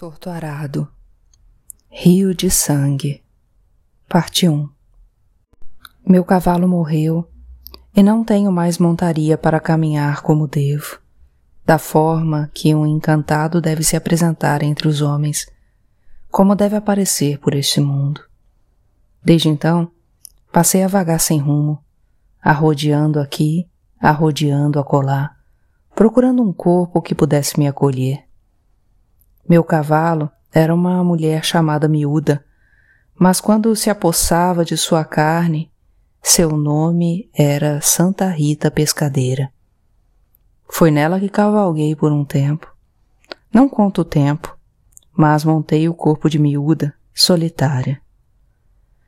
Torto Arado Rio de Sangue. Parte 1 Meu cavalo morreu e não tenho mais montaria para caminhar como devo, da forma que um encantado deve se apresentar entre os homens, como deve aparecer por este mundo. Desde então, passei a vagar sem rumo, arrodeando aqui, arrodeando acolá, procurando um corpo que pudesse me acolher meu cavalo era uma mulher chamada Miúda, mas quando se apossava de sua carne, seu nome era Santa Rita Pescadeira. Foi nela que cavalguei por um tempo. Não conto o tempo, mas montei o corpo de miúda, solitária.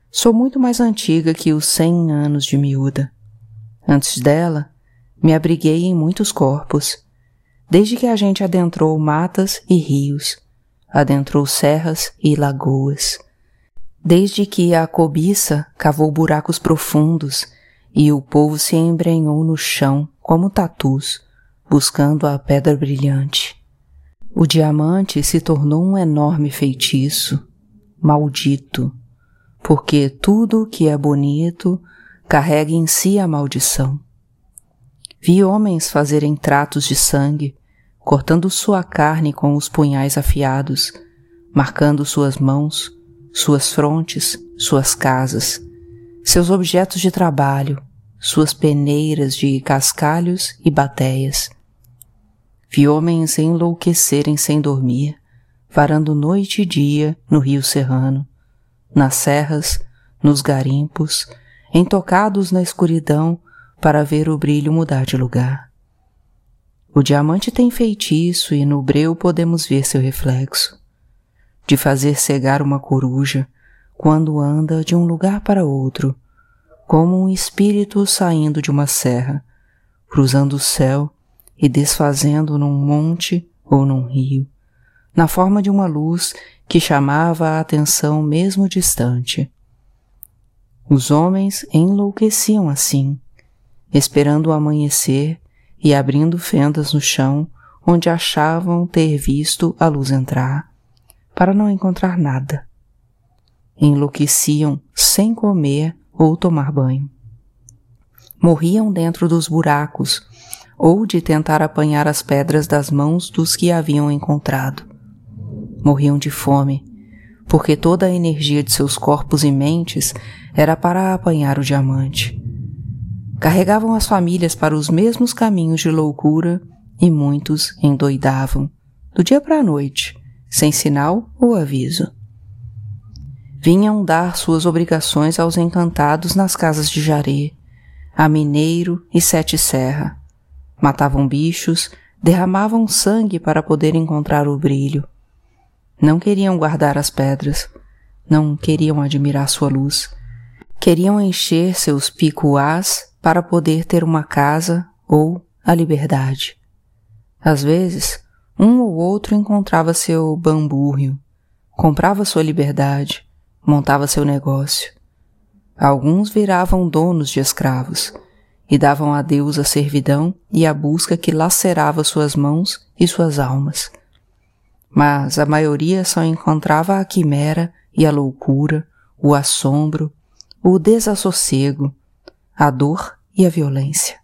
Sou muito mais antiga que os cem anos de miúda. Antes dela, me abriguei em muitos corpos, desde que a gente adentrou matas e rios, adentrou serras e lagoas, desde que a cobiça cavou buracos profundos e o povo se embrenhou no chão como tatus, buscando a pedra brilhante. O diamante se tornou um enorme feitiço, maldito, porque tudo que é bonito carrega em si a maldição. Vi homens fazerem tratos de sangue, cortando sua carne com os punhais afiados, marcando suas mãos, suas frontes, suas casas, seus objetos de trabalho, suas peneiras de cascalhos e batéias. Vi homens enlouquecerem sem dormir, varando noite e dia no rio Serrano, nas serras, nos garimpos, entocados na escuridão para ver o brilho mudar de lugar. O diamante tem feitiço e no breu podemos ver seu reflexo, de fazer cegar uma coruja quando anda de um lugar para outro, como um espírito saindo de uma serra, cruzando o céu e desfazendo num monte ou num rio, na forma de uma luz que chamava a atenção mesmo distante. Os homens enlouqueciam assim, esperando o amanhecer e abrindo fendas no chão onde achavam ter visto a luz entrar, para não encontrar nada. Enlouqueciam sem comer ou tomar banho. Morriam dentro dos buracos ou de tentar apanhar as pedras das mãos dos que haviam encontrado. Morriam de fome, porque toda a energia de seus corpos e mentes era para apanhar o diamante carregavam as famílias para os mesmos caminhos de loucura e muitos endoidavam, do dia para a noite, sem sinal ou aviso. Vinham dar suas obrigações aos encantados nas casas de Jaré, a Mineiro e Sete Serra. Matavam bichos, derramavam sangue para poder encontrar o brilho. Não queriam guardar as pedras, não queriam admirar sua luz. Queriam encher seus picuás para poder ter uma casa ou a liberdade. Às vezes, um ou outro encontrava seu bambúrrio, comprava sua liberdade, montava seu negócio. Alguns viravam donos de escravos e davam a Deus a servidão e a busca que lacerava suas mãos e suas almas. Mas a maioria só encontrava a quimera e a loucura, o assombro, o desassossego, a dor e a violência.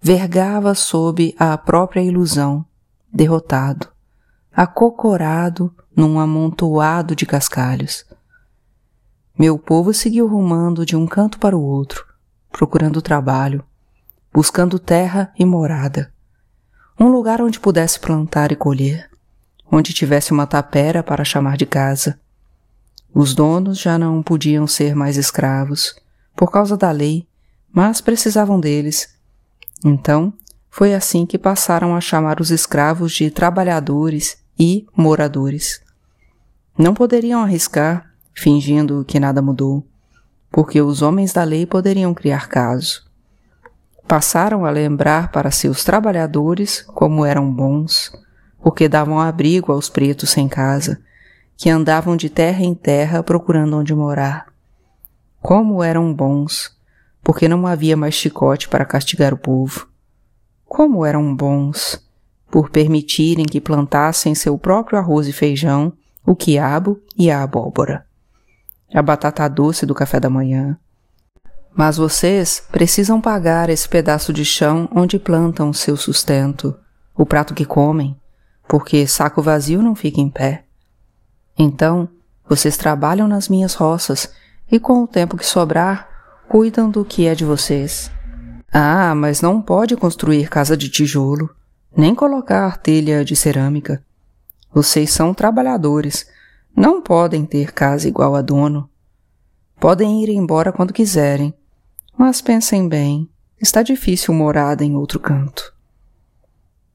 Vergava sob a própria ilusão, derrotado, acocorado num amontoado de cascalhos. Meu povo seguiu rumando de um canto para o outro, procurando trabalho, buscando terra e morada, um lugar onde pudesse plantar e colher, onde tivesse uma tapera para chamar de casa. Os donos já não podiam ser mais escravos, por causa da lei, mas precisavam deles. Então, foi assim que passaram a chamar os escravos de trabalhadores e moradores. Não poderiam arriscar, fingindo que nada mudou, porque os homens da lei poderiam criar caso. Passaram a lembrar para seus trabalhadores como eram bons, porque davam abrigo aos pretos sem casa, que andavam de terra em terra procurando onde morar. Como eram bons, porque não havia mais chicote para castigar o povo. Como eram bons, por permitirem que plantassem seu próprio arroz e feijão, o quiabo e a abóbora. A batata doce do café da manhã. Mas vocês precisam pagar esse pedaço de chão onde plantam seu sustento, o prato que comem, porque saco vazio não fica em pé. Então, vocês trabalham nas minhas roças e com o tempo que sobrar, cuidam do que é de vocês. Ah, mas não pode construir casa de tijolo, nem colocar telha de cerâmica. Vocês são trabalhadores, não podem ter casa igual a dono. Podem ir embora quando quiserem, mas pensem bem, está difícil morada em outro canto.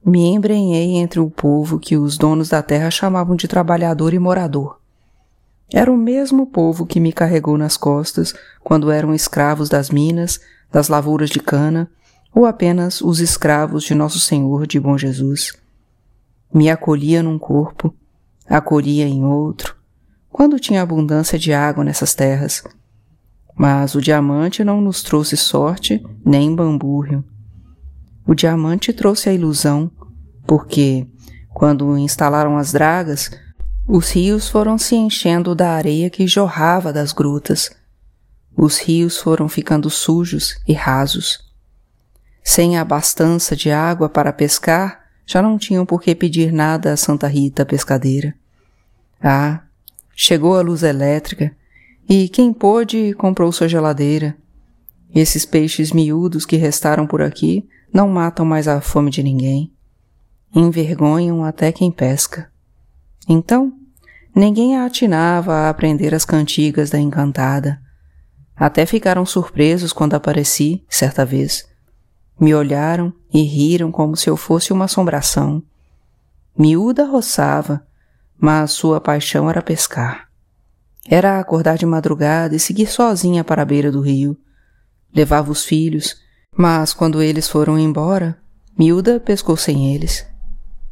Me embrenhei entre o povo que os donos da terra chamavam de trabalhador e morador. Era o mesmo povo que me carregou nas costas quando eram escravos das minas, das lavouras de cana, ou apenas os escravos de Nosso Senhor de Bom Jesus. Me acolhia num corpo, acolhia em outro, quando tinha abundância de água nessas terras. Mas o diamante não nos trouxe sorte nem bambúrrio. O diamante trouxe a ilusão, porque, quando instalaram as dragas, os rios foram se enchendo da areia que jorrava das grutas. Os rios foram ficando sujos e rasos. Sem a abastança de água para pescar, já não tinham por que pedir nada a Santa Rita pescadeira. Ah, chegou a luz elétrica e quem pôde comprou sua geladeira. Esses peixes miúdos que restaram por aqui não matam mais a fome de ninguém. Envergonham até quem pesca. Então, ninguém a atinava a aprender as cantigas da encantada. Até ficaram surpresos quando apareci, certa vez. Me olharam e riram como se eu fosse uma assombração. Miúda roçava, mas sua paixão era pescar. Era acordar de madrugada e seguir sozinha para a beira do rio. Levava os filhos, mas quando eles foram embora, Miúda pescou sem eles.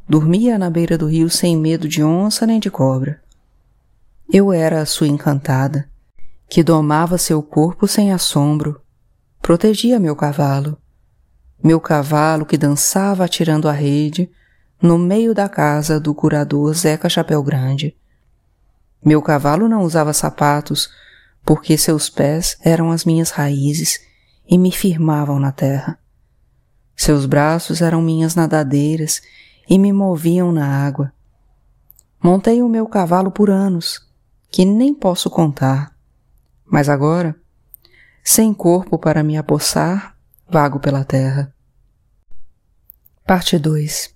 Dormia na beira do rio sem medo de onça nem de cobra. Eu era a sua encantada, que domava seu corpo sem assombro, protegia meu cavalo, meu cavalo que dançava atirando a rede no meio da casa do curador Zeca Chapéu Grande. Meu cavalo não usava sapatos, porque seus pés eram as minhas raízes e me firmavam na terra. Seus braços eram minhas nadadeiras e me moviam na água. Montei o meu cavalo por anos, que nem posso contar, mas agora, sem corpo para me apossar, vago pela terra. Parte 2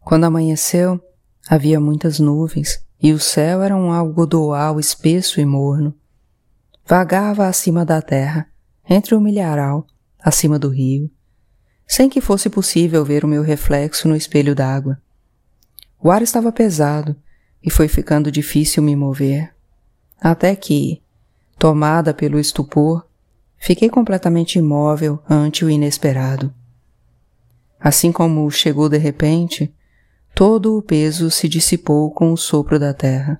Quando amanheceu, havia muitas nuvens e o céu era um algodoal espesso e morno. Vagava acima da terra, entre o milharal, acima do rio, sem que fosse possível ver o meu reflexo no espelho d'água. O ar estava pesado e foi ficando difícil me mover, até que, tomada pelo estupor, fiquei completamente imóvel ante o inesperado. Assim como chegou de repente, Todo o peso se dissipou com o sopro da terra,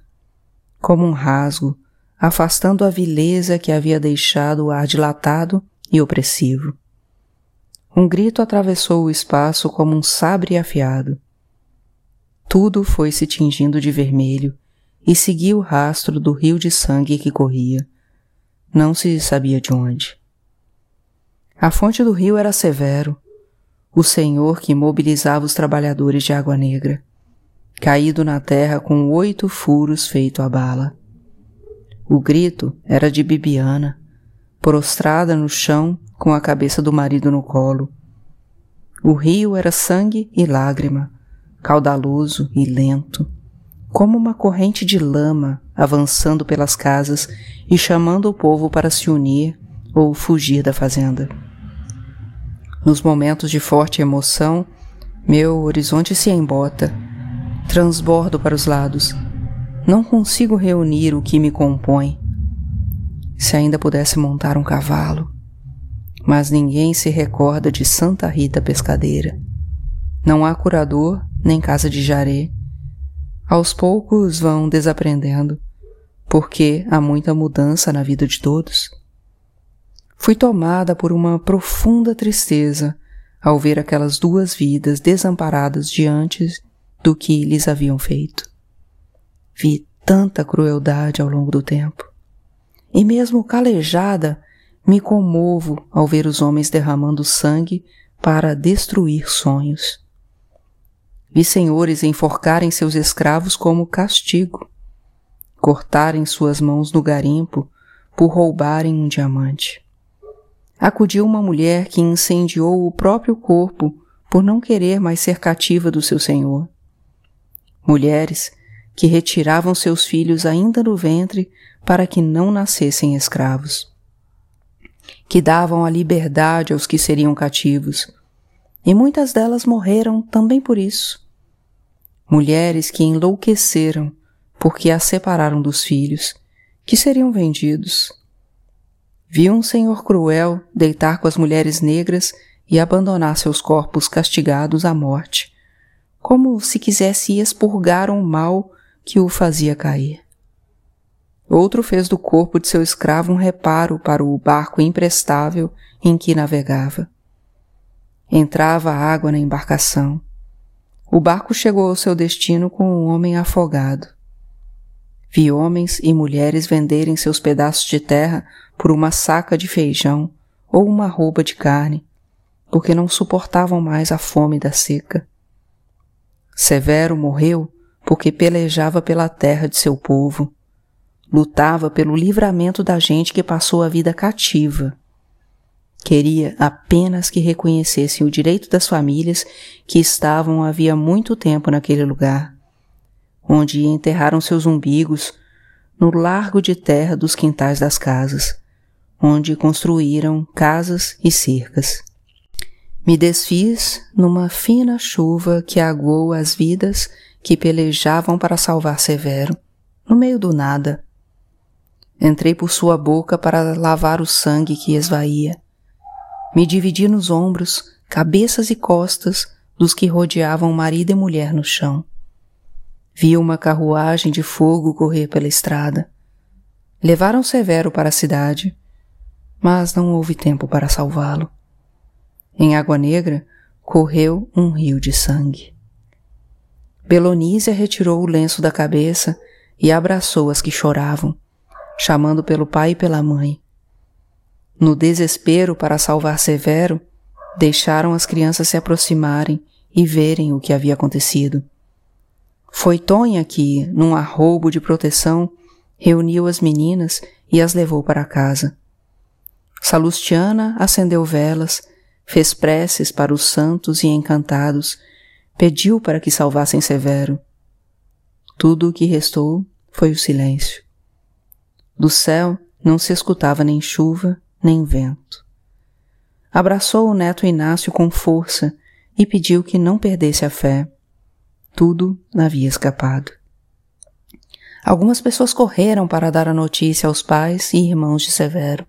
como um rasgo, afastando a vileza que havia deixado o ar dilatado e opressivo. Um grito atravessou o espaço como um sabre afiado. Tudo foi se tingindo de vermelho e seguia o rastro do rio de sangue que corria. Não se sabia de onde. A fonte do rio era severo, o Senhor que mobilizava os trabalhadores de Água Negra, caído na terra com oito furos feito a bala. O grito era de Bibiana, prostrada no chão com a cabeça do marido no colo. O rio era sangue e lágrima, caudaloso e lento, como uma corrente de lama avançando pelas casas e chamando o povo para se unir ou fugir da fazenda. Nos momentos de forte emoção, meu horizonte se embota, transbordo para os lados. Não consigo reunir o que me compõe. Se ainda pudesse montar um cavalo. Mas ninguém se recorda de Santa Rita Pescadeira. Não há curador nem casa de jaré. Aos poucos vão desaprendendo, porque há muita mudança na vida de todos. Fui tomada por uma profunda tristeza ao ver aquelas duas vidas desamparadas diante do que lhes haviam feito. Vi tanta crueldade ao longo do tempo. E mesmo calejada, me comovo ao ver os homens derramando sangue para destruir sonhos. Vi senhores enforcarem seus escravos como castigo, cortarem suas mãos no garimpo por roubarem um diamante. Acudiu uma mulher que incendiou o próprio corpo por não querer mais ser cativa do seu senhor. Mulheres que retiravam seus filhos ainda no ventre para que não nascessem escravos. Que davam a liberdade aos que seriam cativos, e muitas delas morreram também por isso. Mulheres que enlouqueceram porque as separaram dos filhos, que seriam vendidos. Viu um senhor cruel deitar com as mulheres negras e abandonar seus corpos castigados à morte, como se quisesse expurgar um mal que o fazia cair. Outro fez do corpo de seu escravo um reparo para o barco imprestável em que navegava. Entrava água na embarcação. O barco chegou ao seu destino com um homem afogado. Vi homens e mulheres venderem seus pedaços de terra por uma saca de feijão ou uma roupa de carne, porque não suportavam mais a fome da seca. Severo morreu porque pelejava pela terra de seu povo, lutava pelo livramento da gente que passou a vida cativa. Queria apenas que reconhecessem o direito das famílias que estavam havia muito tempo naquele lugar, onde enterraram seus umbigos no largo de terra dos quintais das casas, onde construíram casas e cercas. Me desfiz numa fina chuva que aguou as vidas que pelejavam para salvar Severo, no meio do nada. Entrei por sua boca para lavar o sangue que esvaía. Me dividi nos ombros, cabeças e costas dos que rodeavam marido e mulher no chão. Vi uma carruagem de fogo correr pela estrada. Levaram Severo para a cidade, mas não houve tempo para salvá-lo. Em Água Negra correu um rio de sangue. Belonísia retirou o lenço da cabeça e abraçou as que choravam, chamando pelo pai e pela mãe. No desespero para salvar Severo, deixaram as crianças se aproximarem e verem o que havia acontecido. Foi Tonha que, num arroubo de proteção, reuniu as meninas e as levou para casa. Salustiana acendeu velas, fez preces para os santos e encantados pediu para que salvassem Severo. Tudo o que restou foi o silêncio. Do céu não se escutava nem chuva, nem vento. Abraçou o neto Inácio com força e pediu que não perdesse a fé. Tudo havia escapado. Algumas pessoas correram para dar a notícia aos pais e irmãos de Severo.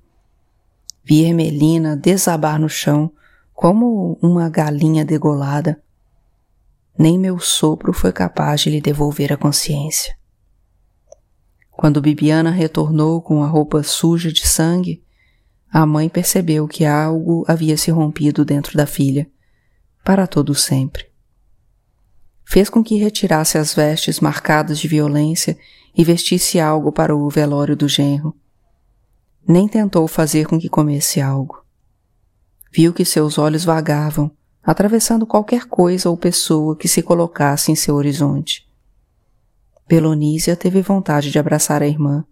Vi Ermelina desabar no chão como uma galinha degolada nem meu sopro foi capaz de lhe devolver a consciência. Quando Bibiana retornou com a roupa suja de sangue, a mãe percebeu que algo havia se rompido dentro da filha, para todo sempre. Fez com que retirasse as vestes marcadas de violência e vestisse algo para o velório do genro. Nem tentou fazer com que comesse algo. Viu que seus olhos vagavam atravessando qualquer coisa ou pessoa que se colocasse em seu horizonte. Pelonísia teve vontade de abraçar a irmã,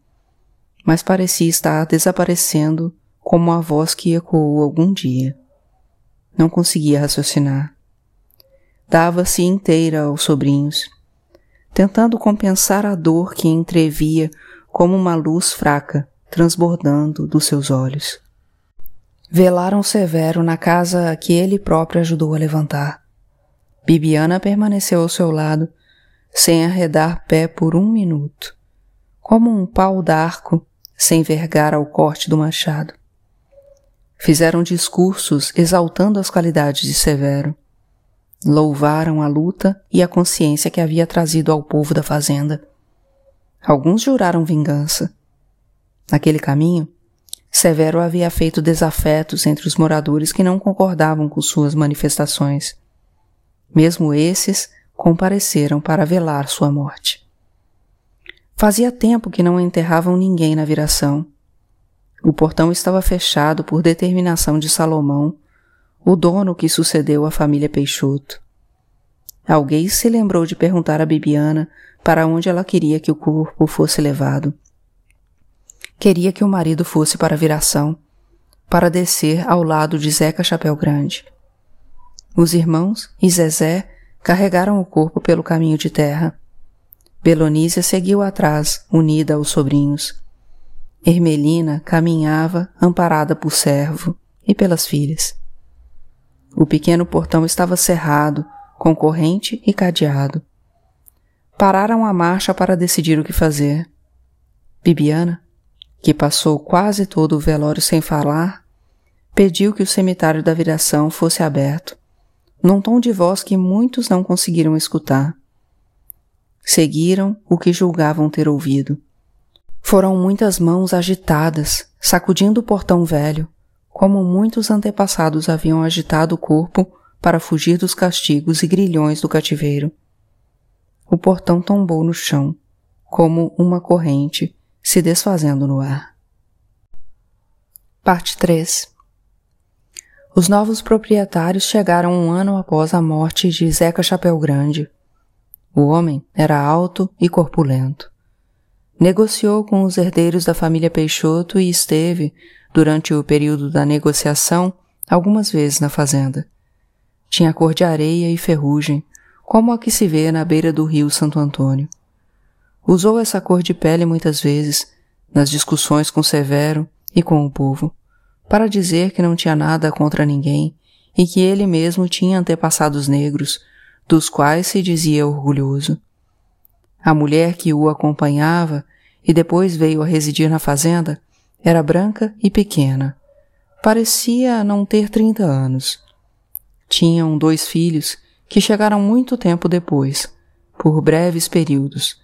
mas parecia estar desaparecendo como a voz que ecoou algum dia. Não conseguia raciocinar. Dava-se inteira aos sobrinhos, tentando compensar a dor que entrevia como uma luz fraca transbordando dos seus olhos. Velaram Severo na casa que ele próprio ajudou a levantar. Bibiana permaneceu ao seu lado, sem arredar pé por um minuto, como um pau d'arco sem vergar ao corte do machado. Fizeram discursos exaltando as qualidades de Severo. Louvaram a luta e a consciência que havia trazido ao povo da fazenda. Alguns juraram vingança. Naquele caminho, Severo havia feito desafetos entre os moradores que não concordavam com suas manifestações. Mesmo esses compareceram para velar sua morte. Fazia tempo que não enterravam ninguém na viração. O portão estava fechado por determinação de Salomão, o dono que sucedeu a família Peixoto. Alguém se lembrou de perguntar a Bibiana para onde ela queria que o corpo fosse levado. Queria que o marido fosse para a viração, para descer ao lado de Zeca Chapéu Grande. Os irmãos e Zezé carregaram o corpo pelo caminho de terra. Belonísia seguiu atrás, unida aos sobrinhos. Ermelina caminhava amparada por servo e pelas filhas. O pequeno portão estava cerrado, com corrente e cadeado. Pararam a marcha para decidir o que fazer. Bibiana que passou quase todo o velório sem falar, pediu que o cemitério da viração fosse aberto, num tom de voz que muitos não conseguiram escutar. Seguiram o que julgavam ter ouvido. Foram muitas mãos agitadas, sacudindo o portão velho, como muitos antepassados haviam agitado o corpo para fugir dos castigos e grilhões do cativeiro. O portão tombou no chão, como uma corrente, se desfazendo no ar. Parte 3 Os novos proprietários chegaram um ano após a morte de Zeca Chapéu Grande. O homem era alto e corpulento. Negociou com os herdeiros da família Peixoto e esteve, durante o período da negociação, algumas vezes na fazenda. Tinha cor de areia e ferrugem, como a que se vê na beira do rio Santo Antônio. Usou essa cor de pele muitas vezes, nas discussões com Severo e com o povo, para dizer que não tinha nada contra ninguém e que ele mesmo tinha antepassados negros, dos quais se dizia orgulhoso. A mulher que o acompanhava e depois veio a residir na fazenda era branca e pequena. Parecia não ter trinta anos. Tinham dois filhos que chegaram muito tempo depois, por breves períodos,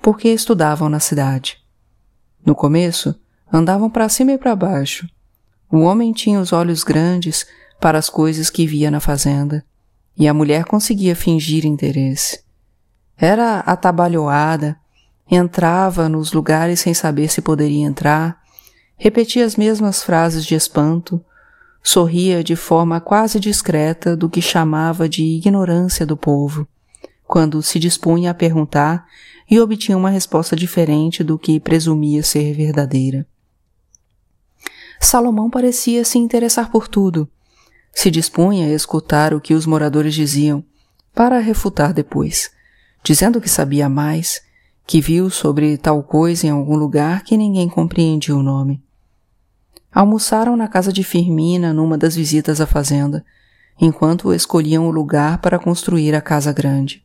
porque estudavam na cidade. No começo, andavam para cima e para baixo. O homem tinha os olhos grandes para as coisas que via na fazenda, e a mulher conseguia fingir interesse. Era atabalhoada, entrava nos lugares sem saber se poderia entrar, repetia as mesmas frases de espanto, sorria de forma quase discreta do que chamava de ignorância do povo, quando se dispunha a perguntar e obtinha uma resposta diferente do que presumia ser verdadeira. Salomão parecia se interessar por tudo. Se dispunha a escutar o que os moradores diziam, para refutar depois, dizendo que sabia mais, que viu sobre tal coisa em algum lugar que ninguém compreendia o nome. Almoçaram na casa de Firmina numa das visitas à fazenda, enquanto escolhiam o lugar para construir a casa grande.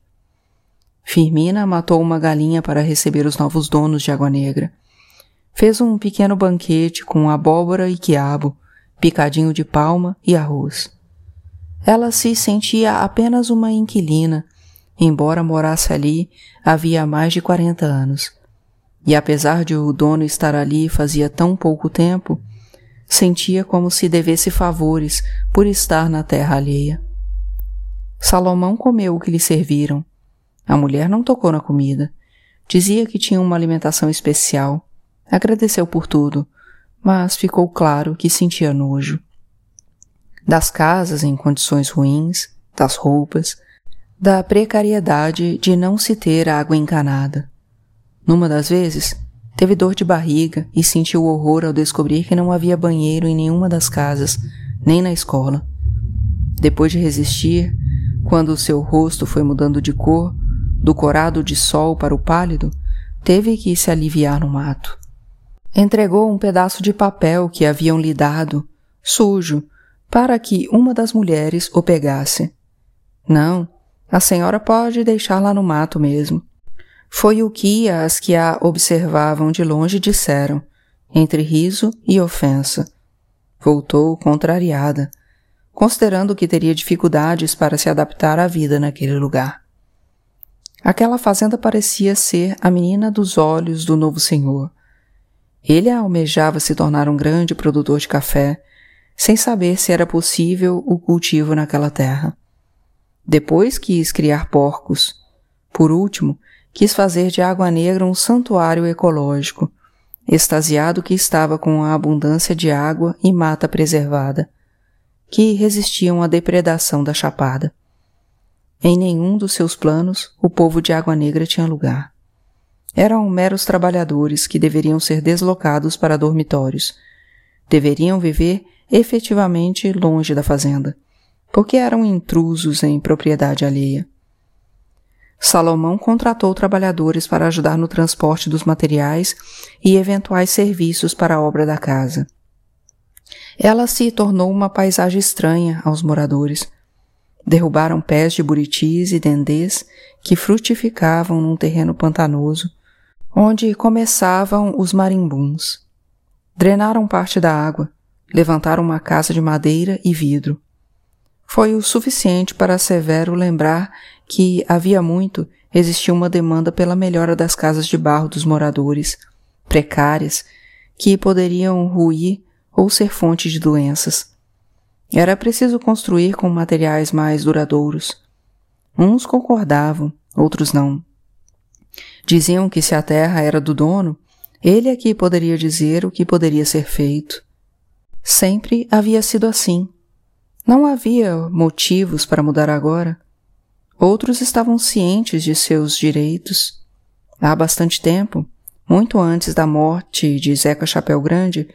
Firmina matou uma galinha para receber os novos donos de Água Negra. Fez um pequeno banquete com abóbora e quiabo, picadinho de palma e arroz. Ela se sentia apenas uma inquilina, embora morasse ali havia mais de quarenta anos. E apesar de o dono estar ali fazia tão pouco tempo, sentia como se devesse favores por estar na terra alheia. Salomão comeu o que lhe serviram, a mulher não tocou na comida. Dizia que tinha uma alimentação especial. Agradeceu por tudo, mas ficou claro que sentia nojo. Das casas em condições ruins, das roupas, da precariedade de não se ter água encanada. Numa das vezes, teve dor de barriga e sentiu horror ao descobrir que não havia banheiro em nenhuma das casas, nem na escola. Depois de resistir, quando seu rosto foi mudando de cor, do corado de sol para o pálido, teve que se aliviar no mato. Entregou um pedaço de papel que haviam lhe dado, sujo, para que uma das mulheres o pegasse. Não, a senhora pode deixar lá no mato mesmo. Foi o que as que a observavam de longe disseram, entre riso e ofensa. Voltou contrariada, considerando que teria dificuldades para se adaptar à vida naquele lugar. Aquela fazenda parecia ser a menina dos olhos do novo senhor. Ele almejava se tornar um grande produtor de café, sem saber se era possível o cultivo naquela terra. Depois quis criar porcos. Por último, quis fazer de Água Negra um santuário ecológico, extasiado que estava com a abundância de água e mata preservada, que resistiam à depredação da chapada. Em nenhum dos seus planos o povo de Água Negra tinha lugar. Eram meros trabalhadores que deveriam ser deslocados para dormitórios. Deveriam viver efetivamente longe da fazenda, porque eram intrusos em propriedade alheia. Salomão contratou trabalhadores para ajudar no transporte dos materiais e eventuais serviços para a obra da casa. Ela se tornou uma paisagem estranha aos moradores. Derrubaram pés de buritis e dendês que frutificavam num terreno pantanoso, onde começavam os marimbuns. Drenaram parte da água, levantaram uma casa de madeira e vidro. Foi o suficiente para Severo lembrar que havia muito existia uma demanda pela melhora das casas de barro dos moradores, precárias, que poderiam ruir ou ser fonte de doenças. Era preciso construir com materiais mais duradouros. Uns concordavam, outros não. Diziam que se a terra era do dono, ele é poderia dizer o que poderia ser feito. Sempre havia sido assim. Não havia motivos para mudar agora. Outros estavam cientes de seus direitos. Há bastante tempo, muito antes da morte de Zeca Chapéu Grande,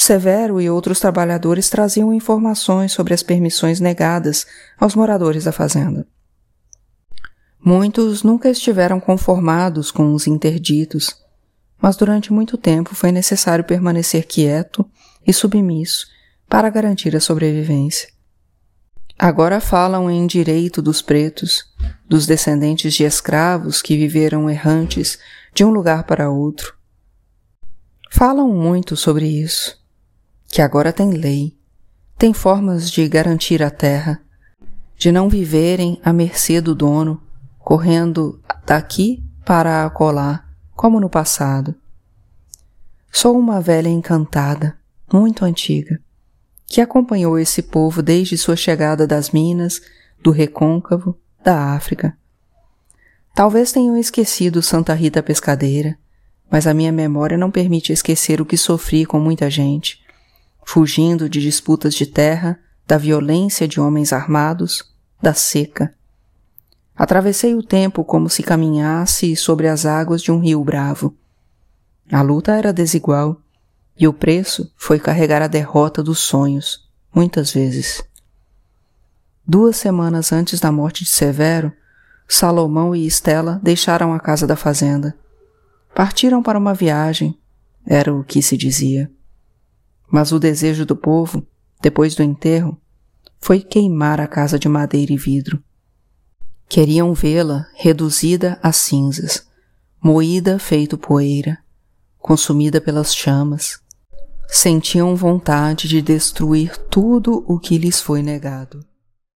Severo e outros trabalhadores traziam informações sobre as permissões negadas aos moradores da fazenda. Muitos nunca estiveram conformados com os interditos, mas durante muito tempo foi necessário permanecer quieto e submisso para garantir a sobrevivência. Agora falam em direito dos pretos, dos descendentes de escravos que viveram errantes de um lugar para outro. Falam muito sobre isso, que agora tem lei, tem formas de garantir a terra, de não viverem à mercê do dono, correndo daqui para acolá, como no passado. Sou uma velha encantada, muito antiga que acompanhou esse povo desde sua chegada das Minas, do Recôncavo, da África. Talvez tenham esquecido Santa Rita Pescadeira, mas a minha memória não permite esquecer o que sofri com muita gente, fugindo de disputas de terra, da violência de homens armados, da seca. Atravessei o tempo como se caminhasse sobre as águas de um rio bravo. A luta era desigual, e o preço foi carregar a derrota dos sonhos, muitas vezes. Duas semanas antes da morte de Severo, Salomão e Estela deixaram a casa da fazenda. Partiram para uma viagem, era o que se dizia. Mas o desejo do povo, depois do enterro, foi queimar a casa de madeira e vidro. Queriam vê-la reduzida a cinzas, moída feito poeira, consumida pelas chamas, sentiam vontade de destruir tudo o que lhes foi negado.